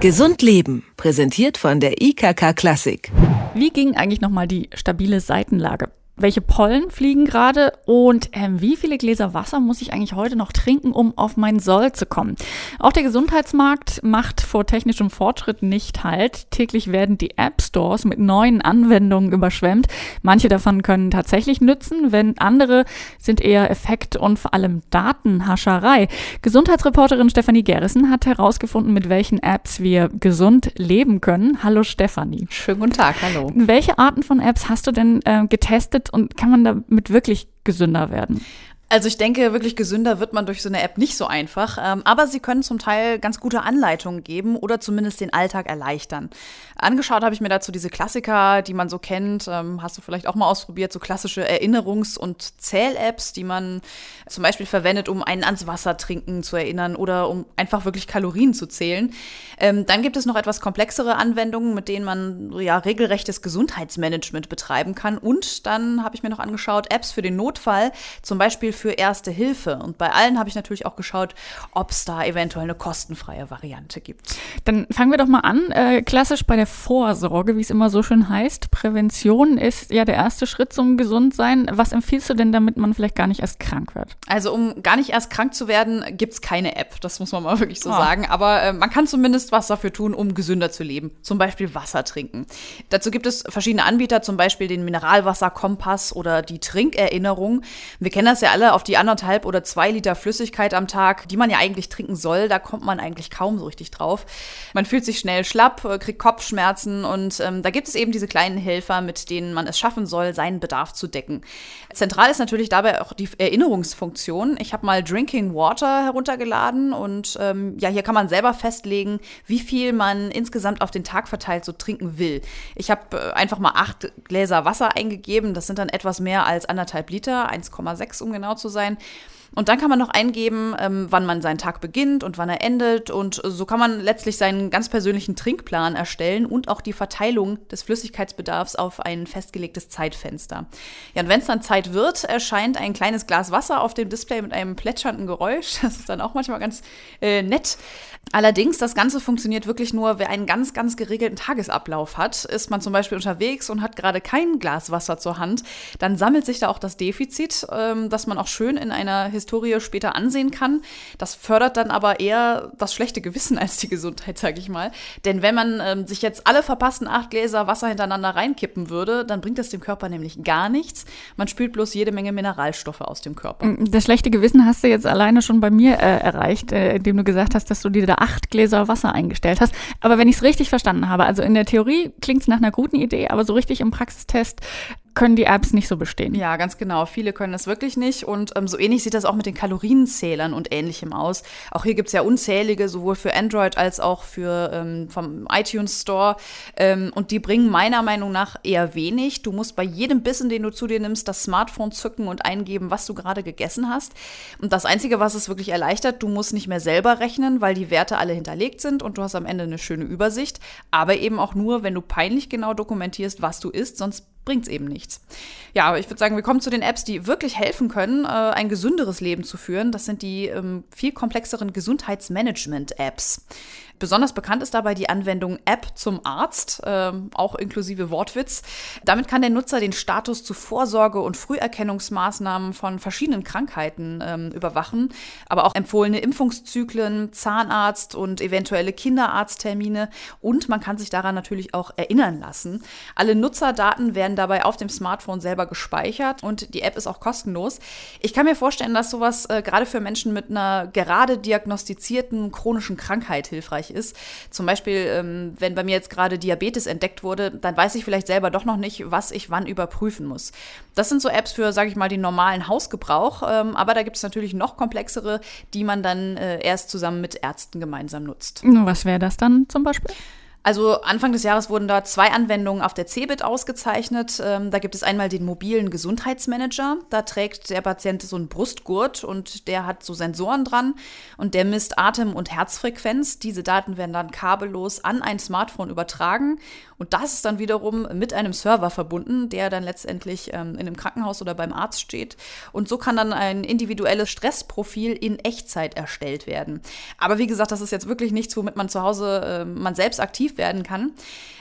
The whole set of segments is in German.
Gesund Leben, präsentiert von der IKK Klassik. Wie ging eigentlich nochmal die stabile Seitenlage? Welche Pollen fliegen gerade und ähm, wie viele Gläser Wasser muss ich eigentlich heute noch trinken, um auf mein Soll zu kommen. Auch der Gesundheitsmarkt macht vor technischem Fortschritt nicht halt. Täglich werden die App Stores mit neuen Anwendungen überschwemmt. Manche davon können tatsächlich nützen, wenn andere sind eher Effekt und vor allem Datenhascherei. Gesundheitsreporterin Stefanie Gerrissen hat herausgefunden, mit welchen Apps wir gesund leben können. Hallo Stefanie. Schönen guten Tag, hallo. Welche Arten von Apps hast du denn äh, getestet und kann man damit wirklich gesünder werden? Also ich denke, wirklich gesünder wird man durch so eine App nicht so einfach. Ähm, aber sie können zum Teil ganz gute Anleitungen geben oder zumindest den Alltag erleichtern. Angeschaut habe ich mir dazu diese Klassiker, die man so kennt. Ähm, hast du vielleicht auch mal ausprobiert, so klassische Erinnerungs- und Zähl-Apps, die man zum Beispiel verwendet, um einen ans Wasser trinken zu erinnern oder um einfach wirklich Kalorien zu zählen. Ähm, dann gibt es noch etwas komplexere Anwendungen, mit denen man ja regelrechtes Gesundheitsmanagement betreiben kann. Und dann habe ich mir noch angeschaut, Apps für den Notfall, zum Beispiel für Erste Hilfe. Und bei allen habe ich natürlich auch geschaut, ob es da eventuell eine kostenfreie Variante gibt. Dann fangen wir doch mal an. Äh, klassisch bei der Vorsorge, wie es immer so schön heißt. Prävention ist ja der erste Schritt zum Gesundsein. Was empfiehlst du denn, damit man vielleicht gar nicht erst krank wird? Also, um gar nicht erst krank zu werden, gibt es keine App. Das muss man mal wirklich so oh. sagen. Aber äh, man kann zumindest was dafür tun, um gesünder zu leben. Zum Beispiel Wasser trinken. Dazu gibt es verschiedene Anbieter, zum Beispiel den Mineralwasserkompass oder die Trinkerinnerung. Wir kennen das ja alle auf die anderthalb oder zwei Liter Flüssigkeit am Tag, die man ja eigentlich trinken soll. Da kommt man eigentlich kaum so richtig drauf. Man fühlt sich schnell schlapp, äh, kriegt Kopfschmerzen und ähm, da gibt es eben diese kleinen Helfer, mit denen man es schaffen soll, seinen Bedarf zu decken. Zentral ist natürlich dabei auch die Erinnerungsfunktion. Ich habe mal Drinking Water heruntergeladen und ähm, ja, hier kann man selber festlegen, wie viel man insgesamt auf den Tag verteilt so trinken will. Ich habe äh, einfach mal acht Gläser Wasser eingegeben. Das sind dann etwas mehr als anderthalb Liter, 1,6 um genau zu sein. Und dann kann man noch eingeben, ähm, wann man seinen Tag beginnt und wann er endet. Und so kann man letztlich seinen ganz persönlichen Trinkplan erstellen und auch die Verteilung des Flüssigkeitsbedarfs auf ein festgelegtes Zeitfenster. Ja, und wenn es dann Zeit wird, erscheint ein kleines Glas Wasser auf dem Display mit einem plätschernden Geräusch. Das ist dann auch manchmal ganz äh, nett. Allerdings, das Ganze funktioniert wirklich nur, wer einen ganz, ganz geregelten Tagesablauf hat. Ist man zum Beispiel unterwegs und hat gerade kein Glas Wasser zur Hand, dann sammelt sich da auch das Defizit, ähm, das man auch schön in einer Historie später ansehen kann. Das fördert dann aber eher das schlechte Gewissen als die Gesundheit, sage ich mal. Denn wenn man ähm, sich jetzt alle verpassten acht Gläser Wasser hintereinander reinkippen würde, dann bringt das dem Körper nämlich gar nichts. Man spült bloß jede Menge Mineralstoffe aus dem Körper. Mm, das schlechte Gewissen hast du jetzt alleine schon bei mir äh, erreicht, äh, indem du gesagt hast, dass du dir da acht Gläser Wasser eingestellt hast. Aber wenn ich es richtig verstanden habe, also in der Theorie klingt es nach einer guten Idee, aber so richtig im Praxistest können die Apps nicht so bestehen. Ja, ganz genau. Viele können das wirklich nicht. Und ähm, so ähnlich sieht das auch mit den Kalorienzählern und ähnlichem aus. Auch hier gibt es ja unzählige, sowohl für Android als auch für ähm, vom iTunes Store. Ähm, und die bringen meiner Meinung nach eher wenig. Du musst bei jedem Bissen, den du zu dir nimmst, das Smartphone zücken und eingeben, was du gerade gegessen hast. Und das Einzige, was es wirklich erleichtert, du musst nicht mehr selber rechnen, weil die Werte alle hinterlegt sind und du hast am Ende eine schöne Übersicht. Aber eben auch nur, wenn du peinlich genau dokumentierst, was du isst, sonst bringt es eben nichts. Ja, aber ich würde sagen, wir kommen zu den Apps, die wirklich helfen können, äh, ein gesünderes Leben zu führen. Das sind die ähm, viel komplexeren Gesundheitsmanagement-Apps. Besonders bekannt ist dabei die Anwendung App zum Arzt, äh, auch inklusive Wortwitz. Damit kann der Nutzer den Status zu Vorsorge- und Früherkennungsmaßnahmen von verschiedenen Krankheiten ähm, überwachen, aber auch empfohlene Impfungszyklen, Zahnarzt und eventuelle Kinderarzttermine und man kann sich daran natürlich auch erinnern lassen. Alle Nutzerdaten werden dabei auf dem Smartphone selber gespeichert und die App ist auch kostenlos. Ich kann mir vorstellen, dass sowas äh, gerade für Menschen mit einer gerade diagnostizierten chronischen Krankheit hilfreich ist. Zum Beispiel, ähm, wenn bei mir jetzt gerade Diabetes entdeckt wurde, dann weiß ich vielleicht selber doch noch nicht, was ich wann überprüfen muss. Das sind so Apps für, sage ich mal, den normalen Hausgebrauch, ähm, aber da gibt es natürlich noch komplexere, die man dann äh, erst zusammen mit Ärzten gemeinsam nutzt. Was wäre das dann zum Beispiel? Also Anfang des Jahres wurden da zwei Anwendungen auf der CeBIT ausgezeichnet. Ähm, da gibt es einmal den mobilen Gesundheitsmanager. Da trägt der Patient so einen Brustgurt und der hat so Sensoren dran und der misst Atem- und Herzfrequenz. Diese Daten werden dann kabellos an ein Smartphone übertragen und das ist dann wiederum mit einem Server verbunden, der dann letztendlich ähm, in einem Krankenhaus oder beim Arzt steht. Und so kann dann ein individuelles Stressprofil in Echtzeit erstellt werden. Aber wie gesagt, das ist jetzt wirklich nichts, womit man zu Hause äh, man selbst aktiv werden kann.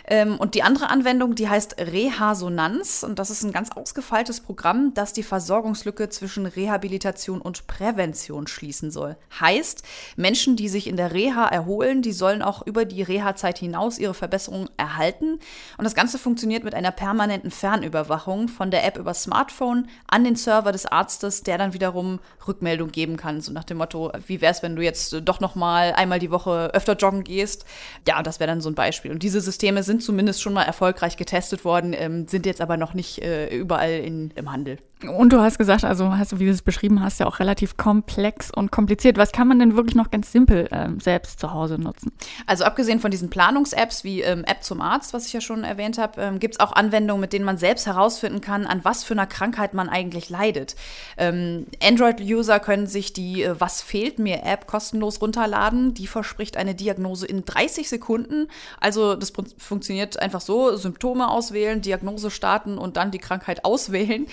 Ähm, und die andere Anwendung, die heißt Rehasonanz. Und das ist ein ganz ausgefeiltes Programm, das die Versorgungslücke zwischen Rehabilitation und Prävention schließen soll. Heißt, Menschen, die sich in der Reha erholen, die sollen auch über die Reha-Zeit hinaus ihre Verbesserungen erhalten. Und das Ganze funktioniert mit einer permanenten Fernüberwachung von der App über Smartphone an den Server des Arztes, der dann wiederum Rückmeldung geben kann. So nach dem Motto, wie wäre es, wenn du jetzt doch noch mal einmal die Woche öfter joggen gehst? Ja, das wäre dann so ein Beispiel. Und diese Systeme sind zumindest schon mal erfolgreich getestet worden, ähm, sind jetzt aber noch nicht äh, überall in, im Handel. Und du hast gesagt, also hast du, wie du es beschrieben hast, ja auch relativ komplex und kompliziert. Was kann man denn wirklich noch ganz simpel ähm, selbst zu Hause nutzen? Also abgesehen von diesen Planungs-Apps wie ähm, App zum Arzt, was ich ja schon erwähnt habe, ähm, gibt es auch Anwendungen, mit denen man selbst herausfinden kann, an was für einer Krankheit man eigentlich leidet. Ähm, Android-User können sich die äh, Was fehlt mir App kostenlos runterladen. Die verspricht eine Diagnose in 30 Sekunden. Also das funktioniert einfach so: Symptome auswählen, Diagnose starten und dann die Krankheit auswählen.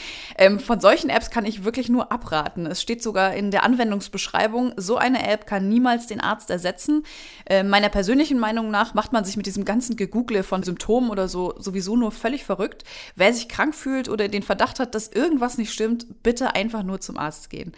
Ähm, von solchen Apps kann ich wirklich nur abraten. Es steht sogar in der Anwendungsbeschreibung, so eine App kann niemals den Arzt ersetzen. Äh, meiner persönlichen Meinung nach macht man sich mit diesem ganzen Gegoogle von Symptomen oder so sowieso nur völlig verrückt. Wer sich krank fühlt oder den Verdacht hat, dass irgendwas nicht stimmt, bitte einfach nur zum Arzt gehen.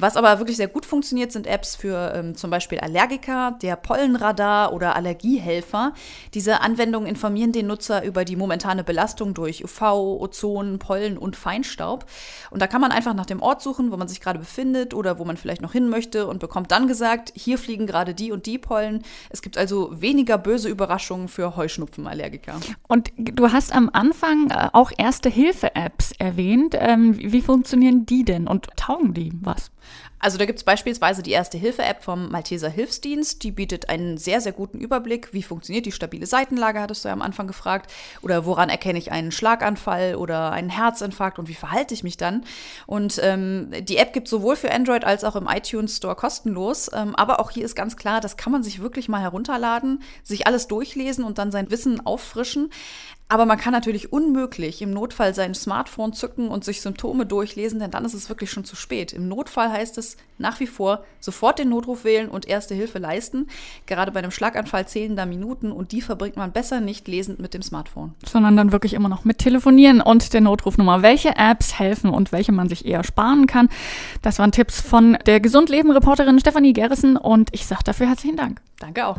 Was aber wirklich sehr gut funktioniert, sind Apps für ähm, zum Beispiel Allergiker, der Pollenradar oder Allergiehelfer. Diese Anwendungen informieren den Nutzer über die momentane Belastung durch UV, Ozon, Pollen und Feinstaub. Und da kann man einfach nach dem Ort suchen, wo man sich gerade befindet oder wo man vielleicht noch hin möchte und bekommt dann gesagt, hier fliegen gerade die und die Pollen. Es gibt also weniger böse Überraschungen für Heuschnupfenallergiker. Und du hast am Anfang äh, auch Erste-Hilfe-Apps erwähnt. Ähm, wie funktionieren die denn und taugen die was? Also da gibt es beispielsweise die Erste-Hilfe-App vom Malteser Hilfsdienst. Die bietet einen sehr, sehr guten Überblick. Wie funktioniert die stabile Seitenlage, hattest du ja am Anfang gefragt. Oder woran erkenne ich einen Schlaganfall oder einen Herzinfarkt und wie verhalte ich mich dann? Und ähm, die App gibt sowohl für Android als auch im iTunes Store kostenlos. Ähm, aber auch hier ist ganz klar, das kann man sich wirklich mal herunterladen, sich alles durchlesen und dann sein Wissen auffrischen. Aber man kann natürlich unmöglich im Notfall sein Smartphone zücken und sich Symptome durchlesen, denn dann ist es wirklich schon zu spät. Im Notfall heißt es nach wie vor sofort den Notruf wählen und erste Hilfe leisten. Gerade bei einem Schlaganfall zählen da Minuten und die verbringt man besser nicht lesend mit dem Smartphone. Sondern dann wirklich immer noch mit telefonieren und der Notrufnummer. Welche Apps helfen und welche man sich eher sparen kann. Das waren Tipps von der Gesundleben-Reporterin Stefanie Gerrissen und ich sage dafür herzlichen Dank. Danke auch.